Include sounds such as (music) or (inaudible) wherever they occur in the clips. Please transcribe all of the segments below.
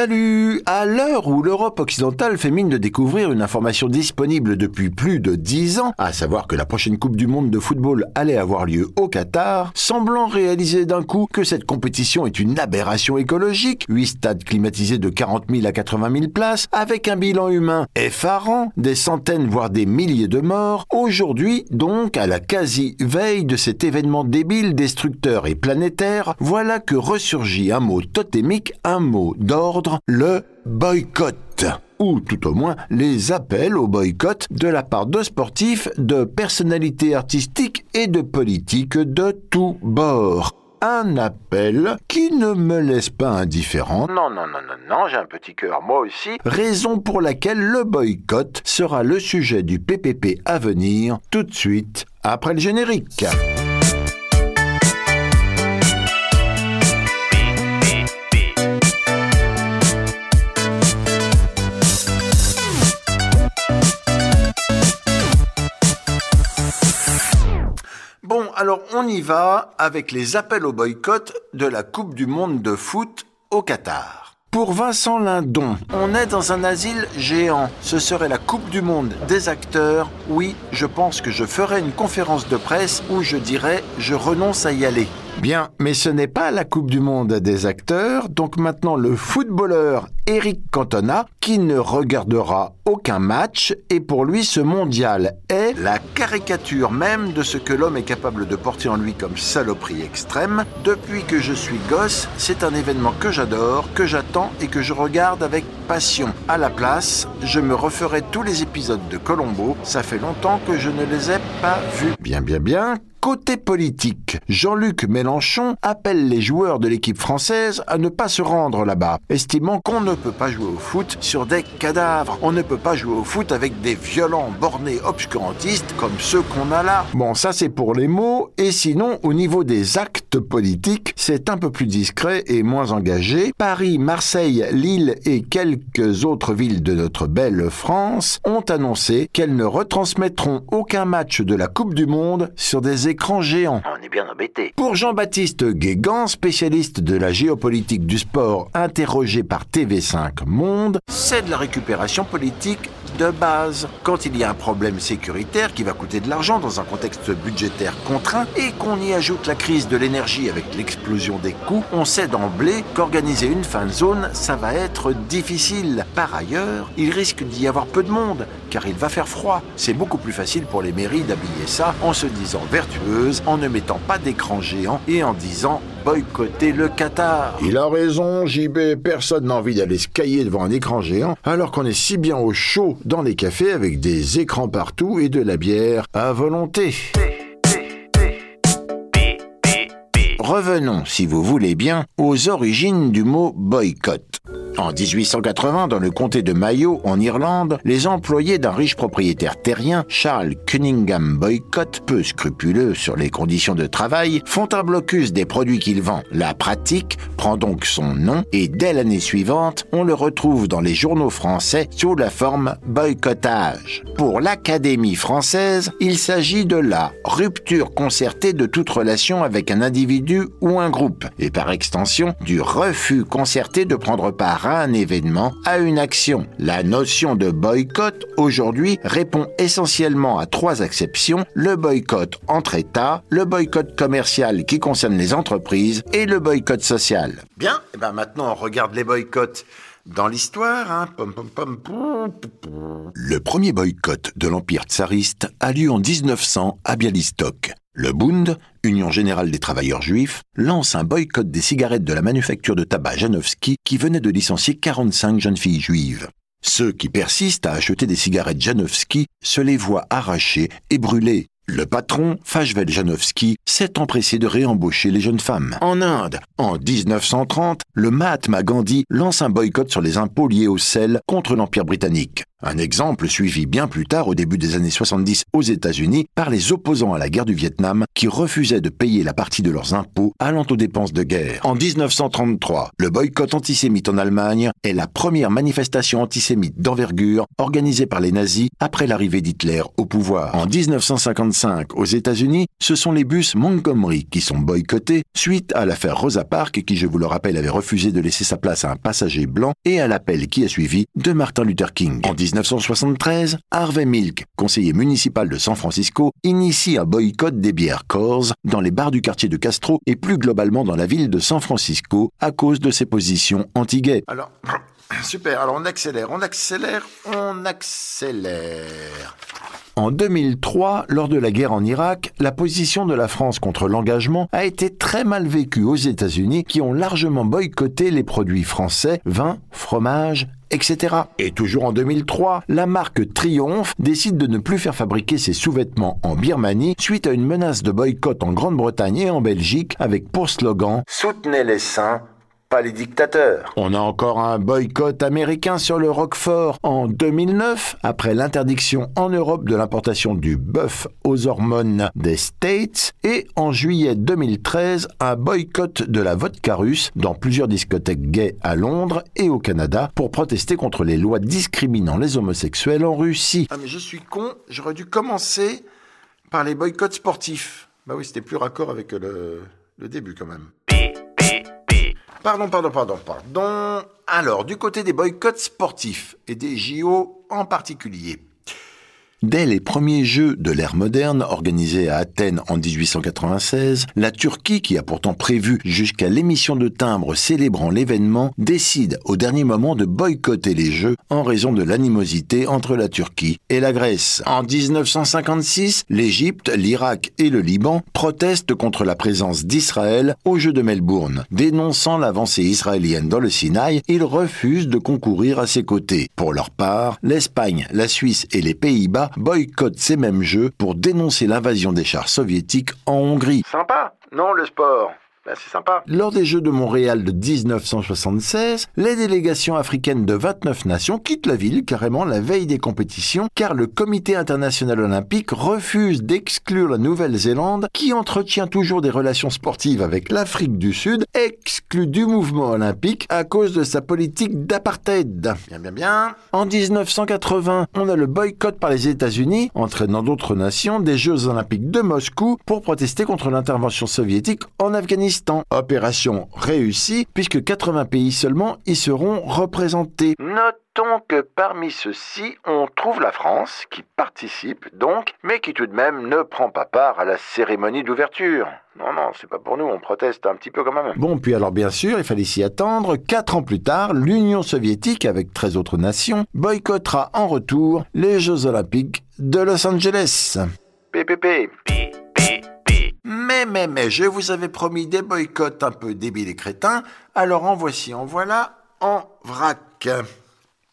Salut. À l'heure où l'Europe occidentale fait mine de découvrir une information disponible depuis plus de dix ans, à savoir que la prochaine Coupe du Monde de football allait avoir lieu au Qatar, semblant réaliser d'un coup que cette compétition est une aberration écologique, huit stades climatisés de 40 000 à 80 000 places, avec un bilan humain effarant, des centaines voire des milliers de morts, aujourd'hui donc à la quasi-veille de cet événement débile, destructeur et planétaire, voilà que ressurgit un mot totémique, un mot le boycott ou tout au moins les appels au boycott de la part de sportifs, de personnalités artistiques et de politiques de tous bords. Un appel qui ne me laisse pas indifférent. Non, non, non, non, non, j'ai un petit cœur moi aussi. Raison pour laquelle le boycott sera le sujet du PPP à venir tout de suite après le générique. On y va avec les appels au boycott de la Coupe du Monde de foot au Qatar. Pour Vincent Lindon, on est dans un asile géant. Ce serait la Coupe du Monde des acteurs. Oui, je pense que je ferai une conférence de presse où je dirais je renonce à y aller. Bien, mais ce n'est pas la Coupe du Monde des acteurs, donc maintenant le footballeur Eric Cantona, qui ne regardera aucun match, et pour lui ce mondial est la caricature même de ce que l'homme est capable de porter en lui comme saloperie extrême. Depuis que je suis gosse, c'est un événement que j'adore, que j'attends et que je regarde avec passion. À la place, je me referai tous les épisodes de Colombo, ça fait longtemps que je ne les ai pas vus. Bien, bien, bien, Côté politique, Jean-Luc Mélenchon appelle les joueurs de l'équipe française à ne pas se rendre là-bas, estimant qu'on ne peut pas jouer au foot sur des cadavres. On ne peut pas jouer au foot avec des violents bornés obscurantistes comme ceux qu'on a là. Bon, ça c'est pour les mots, et sinon, au niveau des actes politiques, c'est un peu plus discret et moins engagé. Paris, Marseille, Lille et quelques autres villes de notre belle France ont annoncé qu'elles ne retransmettront aucun match de la Coupe du Monde sur des géant. On est bien embêté. Pour Jean-Baptiste Guégan, spécialiste de la géopolitique du sport, interrogé par TV5 Monde, c'est de la récupération politique de base. Quand il y a un problème sécuritaire qui va coûter de l'argent dans un contexte budgétaire contraint et qu'on y ajoute la crise de l'énergie avec l'explosion des coûts, on sait d'emblée qu'organiser une fan zone, ça va être difficile. Par ailleurs, il risque d'y avoir peu de monde, car il va faire froid. C'est beaucoup plus facile pour les mairies d'habiller ça en se disant vertueuse, en ne mettant pas d'écran géant et en disant boycotter le Qatar. Il a raison, JB, personne n'a envie d'aller se cailler devant un écran géant, alors qu'on est si bien au chaud dans les cafés avec des écrans partout et de la bière à volonté. Revenons, si vous voulez bien, aux origines du mot boycott. En 1880, dans le comté de Mayo, en Irlande, les employés d'un riche propriétaire terrien, Charles Cunningham Boycott, peu scrupuleux sur les conditions de travail, font un blocus des produits qu'il vend. La pratique prend donc son nom et dès l'année suivante, on le retrouve dans les journaux français sous la forme boycottage. Pour l'Académie française, il s'agit de la rupture concertée de toute relation avec un individu ou un groupe, et par extension du refus concerté de prendre part à un événement, à une action. La notion de boycott aujourd'hui répond essentiellement à trois exceptions, le boycott entre États, le boycott commercial qui concerne les entreprises et le boycott social. Bien, et eh ben maintenant on regarde les boycotts. Dans l'histoire, hein, Le premier boycott de l'Empire tsariste a lieu en 1900 à Bialystok. Le Bund, Union générale des travailleurs juifs, lance un boycott des cigarettes de la manufacture de tabac Janowski qui venait de licencier 45 jeunes filles juives. Ceux qui persistent à acheter des cigarettes Janowski se les voient arrachées et brûlées. Le patron, Fajvel Janowski, s'est empressé de réembaucher les jeunes femmes. En Inde, en 1930, le Mahatma Gandhi lance un boycott sur les impôts liés au sel contre l'Empire britannique. Un exemple suivi bien plus tard au début des années 70 aux États-Unis par les opposants à la guerre du Vietnam qui refusaient de payer la partie de leurs impôts allant aux dépenses de guerre. En 1933, le boycott antisémite en Allemagne est la première manifestation antisémite d'envergure organisée par les nazis après l'arrivée d'Hitler au pouvoir. En 1955, aux États-Unis, ce sont les bus Montgomery qui sont boycottés suite à l'affaire Rosa Parks qui, je vous le rappelle, avait refusé de laisser sa place à un passager blanc et à l'appel qui a suivi de Martin Luther King. 1973, Harvey Milk, conseiller municipal de San Francisco, initie un boycott des bières Coors dans les bars du quartier de Castro et plus globalement dans la ville de San Francisco à cause de ses positions anti-gays. Alors, (coughs) super, alors on accélère, on accélère, on accélère. En 2003, lors de la guerre en Irak, la position de la France contre l'engagement a été très mal vécue aux États-Unis qui ont largement boycotté les produits français, vin, fromage, etc. Et toujours en 2003, la marque Triumph décide de ne plus faire fabriquer ses sous-vêtements en Birmanie suite à une menace de boycott en Grande-Bretagne et en Belgique avec pour slogan Soutenez les saints, pas les dictateurs. On a encore un boycott américain sur le Roquefort en 2009, après l'interdiction en Europe de l'importation du bœuf aux hormones des States, et en juillet 2013, un boycott de la vodka russe dans plusieurs discothèques gays à Londres et au Canada pour protester contre les lois discriminant les homosexuels en Russie. Ah mais je suis con, j'aurais dû commencer par les boycotts sportifs. Bah oui, c'était plus raccord avec le, le début quand même. Pardon, pardon, pardon, pardon. Alors, du côté des boycotts sportifs et des JO en particulier. Dès les premiers Jeux de l'ère moderne organisés à Athènes en 1896, la Turquie, qui a pourtant prévu jusqu'à l'émission de timbres célébrant l'événement, décide au dernier moment de boycotter les Jeux en raison de l'animosité entre la Turquie et la Grèce. En 1956, l'Égypte, l'Irak et le Liban protestent contre la présence d'Israël aux Jeux de Melbourne. Dénonçant l'avancée israélienne dans le Sinaï, ils refusent de concourir à ses côtés. Pour leur part, l'Espagne, la Suisse et les Pays-Bas boycottent ces mêmes jeux pour dénoncer l'invasion des chars soviétiques en Hongrie. Sympa, non le sport? Ben, c'est sympa. Lors des Jeux de Montréal de 1976, les délégations africaines de 29 nations quittent la ville carrément la veille des compétitions car le Comité international olympique refuse d'exclure la Nouvelle-Zélande qui entretient toujours des relations sportives avec l'Afrique du Sud, exclu du mouvement olympique à cause de sa politique d'apartheid. Bien, bien, bien. En 1980, on a le boycott par les États-Unis, entraînant d'autres nations, des Jeux olympiques de Moscou pour protester contre l'intervention soviétique en Afghanistan. Opération réussie puisque 80 pays seulement y seront représentés. Notons que parmi ceux-ci, on trouve la France qui participe donc, mais qui tout de même ne prend pas part à la cérémonie d'ouverture. Non, non, c'est pas pour nous, on proteste un petit peu quand même. Bon, puis alors bien sûr, il fallait s'y attendre. Quatre ans plus tard, l'Union soviétique, avec 13 autres nations, boycottera en retour les Jeux olympiques de Los Angeles. PPP. Mais, mais, je vous avais promis des boycotts un peu débiles et crétins, alors en voici, en voilà, en vrac.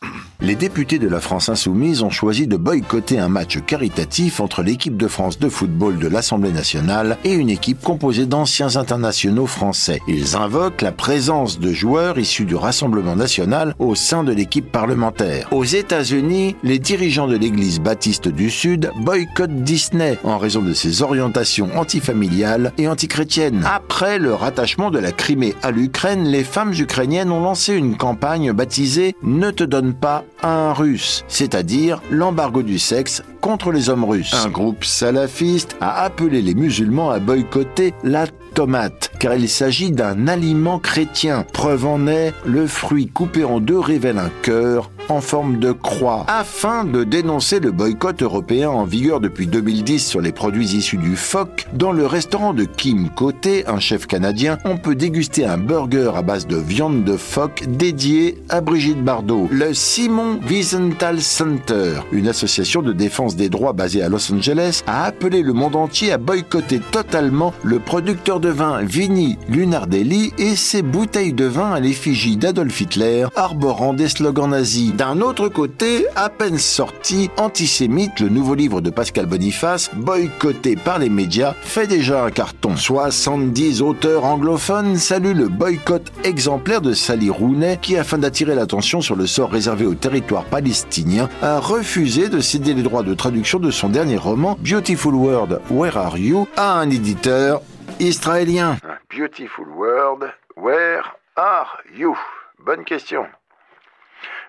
(clears throat) Les députés de la France insoumise ont choisi de boycotter un match caritatif entre l'équipe de France de football de l'Assemblée nationale et une équipe composée d'anciens internationaux français. Ils invoquent la présence de joueurs issus du Rassemblement national au sein de l'équipe parlementaire. Aux États-Unis, les dirigeants de l'Église baptiste du Sud boycottent Disney en raison de ses orientations antifamiliales et antichrétiennes. Après le rattachement de la Crimée à l'Ukraine, les femmes ukrainiennes ont lancé une campagne baptisée Ne te donne pas un russe, c'est-à-dire l'embargo du sexe contre les hommes russes. Un groupe salafiste a appelé les musulmans à boycotter la tomate, car il s'agit d'un aliment chrétien. Preuve en est, le fruit coupé en deux révèle un cœur en forme de croix, afin de dénoncer le boycott européen en vigueur depuis 2010 sur les produits issus du phoque. Dans le restaurant de Kim Côté, un chef canadien, on peut déguster un burger à base de viande de phoque dédié à Brigitte Bardot. Le Simon Wiesenthal Center, une association de défense des droits basée à Los Angeles, a appelé le monde entier à boycotter totalement le producteur de vin Vini Lunardelli et ses bouteilles de vin à l'effigie d'Adolf Hitler arborant des slogans nazis. D'un autre côté, à peine sorti, Antisémite, le nouveau livre de Pascal Boniface, boycotté par les médias, fait déjà un carton. 70 auteurs anglophones saluent le boycott exemplaire de Sally Rooney qui, afin d'attirer l'attention sur le sort réservé au territoire palestinien, a refusé de céder les droits de traduction de son dernier roman, Beautiful World, Where Are You, à un éditeur israélien. Beautiful World, Where Are You? Bonne question.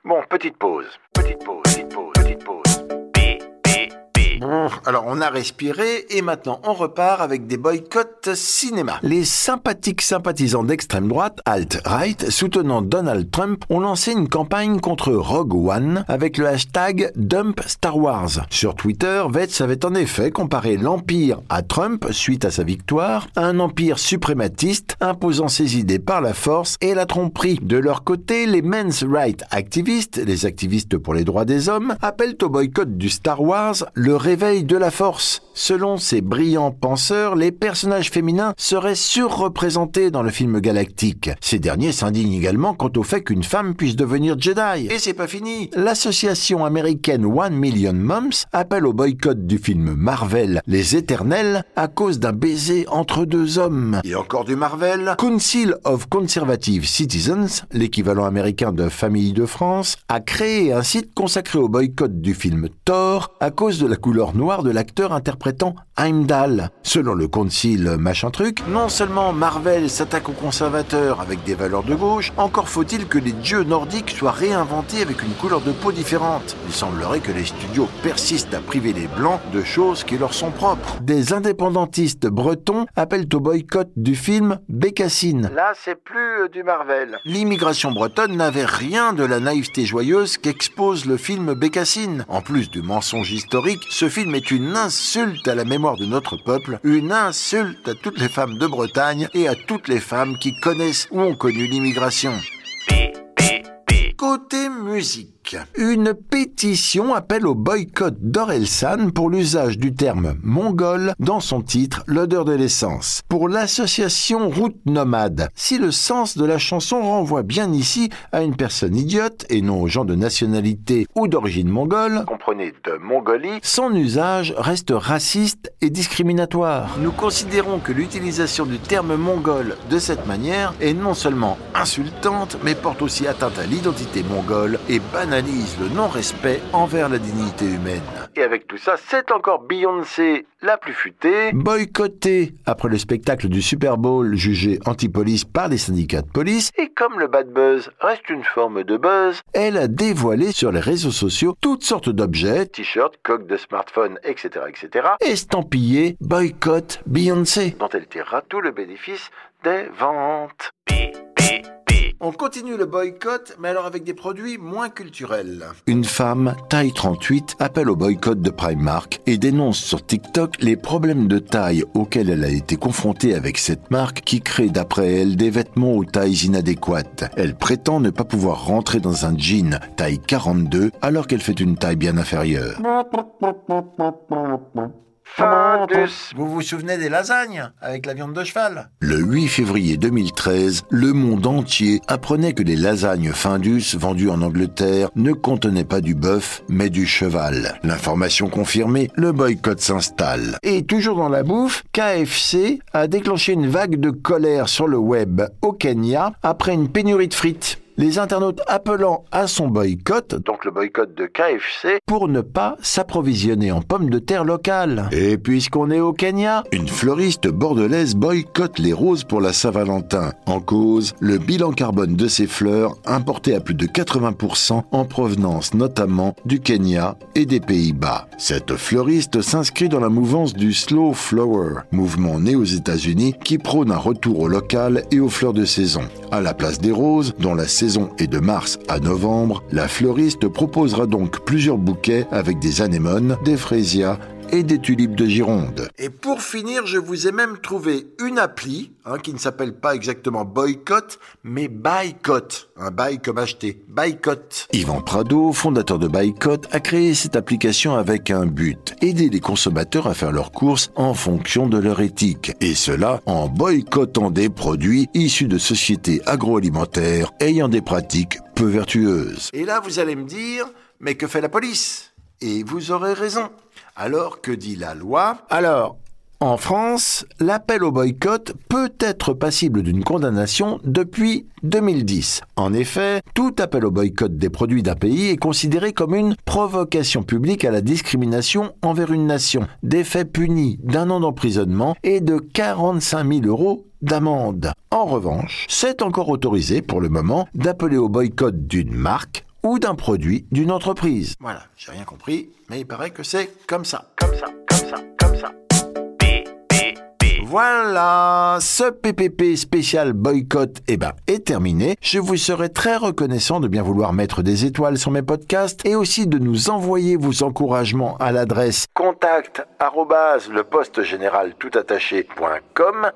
Bon, petite pause. Petite pause, Alors on a respiré et maintenant on repart avec des boycotts cinéma. Les sympathiques sympathisants d'extrême droite, alt-right, soutenant Donald Trump, ont lancé une campagne contre Rogue One avec le hashtag Dump Star Wars. Sur Twitter, Vetz avait en effet comparé l'Empire à Trump suite à sa victoire, un empire suprématiste imposant ses idées par la force et la tromperie. De leur côté, les men's rights activistes, les activistes pour les droits des hommes, appellent au boycott du Star Wars le réveil de la force. Selon ces brillants penseurs, les personnages féminins seraient surreprésentés dans le film galactique. Ces derniers s'indignent également quant au fait qu'une femme puisse devenir Jedi. Et c'est pas fini. L'association américaine One Million Moms appelle au boycott du film Marvel Les Éternels à cause d'un baiser entre deux hommes. Et encore du Marvel. Council of Conservative Citizens, l'équivalent américain de Famille de France, a créé un site consacré au boycott du film Thor à cause de la couleur noir de l'acteur interprétant Heimdall. Selon le concile machin truc, non seulement Marvel s'attaque aux conservateurs avec des valeurs de gauche, encore faut-il que les dieux nordiques soient réinventés avec une couleur de peau différente. Il semblerait que les studios persistent à priver les blancs de choses qui leur sont propres. Des indépendantistes bretons appellent au boycott du film Bécassine. Là, c'est plus euh, du Marvel. L'immigration bretonne n'avait rien de la naïveté joyeuse qu'expose le film Bécassine. En plus du mensonge historique, ce film est une insulte à la mémoire de notre peuple, une insulte à toutes les femmes de Bretagne et à toutes les femmes qui connaissent ou ont connu l'immigration. Côté musique, une pétition appelle au boycott d'Orelsan pour l'usage du terme mongol dans son titre L'odeur de l'essence. Pour l'association Route Nomade, si le sens de la chanson renvoie bien ici à une personne idiote et non aux gens de nationalité ou d'origine mongole, comprenez de Mongolie, son usage reste raciste et discriminatoire. Nous considérons que l'utilisation du terme mongol de cette manière est non seulement insultante, mais porte aussi atteinte à l'identité mongole et banalise le non-respect envers la dignité humaine. Et avec tout ça, c'est encore Beyoncé, la plus futée, boycottée après le spectacle du Super Bowl jugé anti-police par les syndicats de police. Et comme le bad buzz reste une forme de buzz, elle a dévoilé sur les réseaux sociaux toutes sortes d'objets, t-shirts, coques de smartphone, etc., etc., estampillés boycott Beyoncé, dont elle tirera tout le bénéfice des ventes. On continue le boycott, mais alors avec des produits moins culturels. Une femme, taille 38, appelle au boycott de Primark et dénonce sur TikTok les problèmes de taille auxquels elle a été confrontée avec cette marque qui crée d'après elle des vêtements aux tailles inadéquates. Elle prétend ne pas pouvoir rentrer dans un jean taille 42 alors qu'elle fait une taille bien inférieure. Findus. Vous vous souvenez des lasagnes avec la viande de cheval? Le 8 février 2013, le monde entier apprenait que les lasagnes Findus vendues en Angleterre ne contenaient pas du bœuf, mais du cheval. L'information confirmée, le boycott s'installe. Et toujours dans la bouffe, KFC a déclenché une vague de colère sur le web au Kenya après une pénurie de frites les internautes appelant à son boycott, donc le boycott de KFC, pour ne pas s'approvisionner en pommes de terre locales. Et puisqu'on est au Kenya, une fleuriste bordelaise boycotte les roses pour la Saint-Valentin. En cause, le bilan carbone de ces fleurs, importé à plus de 80% en provenance notamment du Kenya et des Pays-Bas. Cette fleuriste s'inscrit dans la mouvance du Slow Flower, mouvement né aux États-Unis qui prône un retour au local et aux fleurs de saison. À la place des roses, dont la saison est de mars à novembre, la fleuriste proposera donc plusieurs bouquets avec des anémones, des frésias et des tulipes de Gironde. Et pour finir, je vous ai même trouvé une appli hein, qui ne s'appelle pas exactement Boycott, mais Boycott. Un bail comme acheter. Boycott. Yvan Prado, fondateur de Boycott, a créé cette application avec un but. Aider les consommateurs à faire leurs courses en fonction de leur éthique. Et cela en boycottant des produits issus de sociétés agroalimentaires ayant des pratiques peu vertueuses. Et là, vous allez me dire, mais que fait la police? Et vous aurez raison. Alors, que dit la loi? Alors, en France, l'appel au boycott peut être passible d'une condamnation depuis 2010. En effet, tout appel au boycott des produits d'un pays est considéré comme une provocation publique à la discrimination envers une nation, des faits punis d'un an d'emprisonnement et de 45 000 euros d'amende. En revanche, c'est encore autorisé pour le moment d'appeler au boycott d'une marque ou d'un produit d'une entreprise. Voilà, j'ai rien compris, mais il paraît que c'est comme ça. Comme ça, comme ça, comme ça. Voilà, ce PPP spécial boycott eh ben, est terminé. Je vous serai très reconnaissant de bien vouloir mettre des étoiles sur mes podcasts et aussi de nous envoyer vos encouragements à l'adresse contact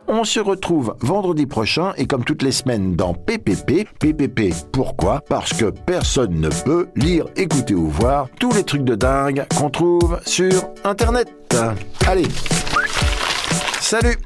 On se retrouve vendredi prochain et comme toutes les semaines dans PPP. PPP, pourquoi? Parce que personne ne peut lire, écouter ou voir tous les trucs de dingue qu'on trouve sur Internet. Allez Salut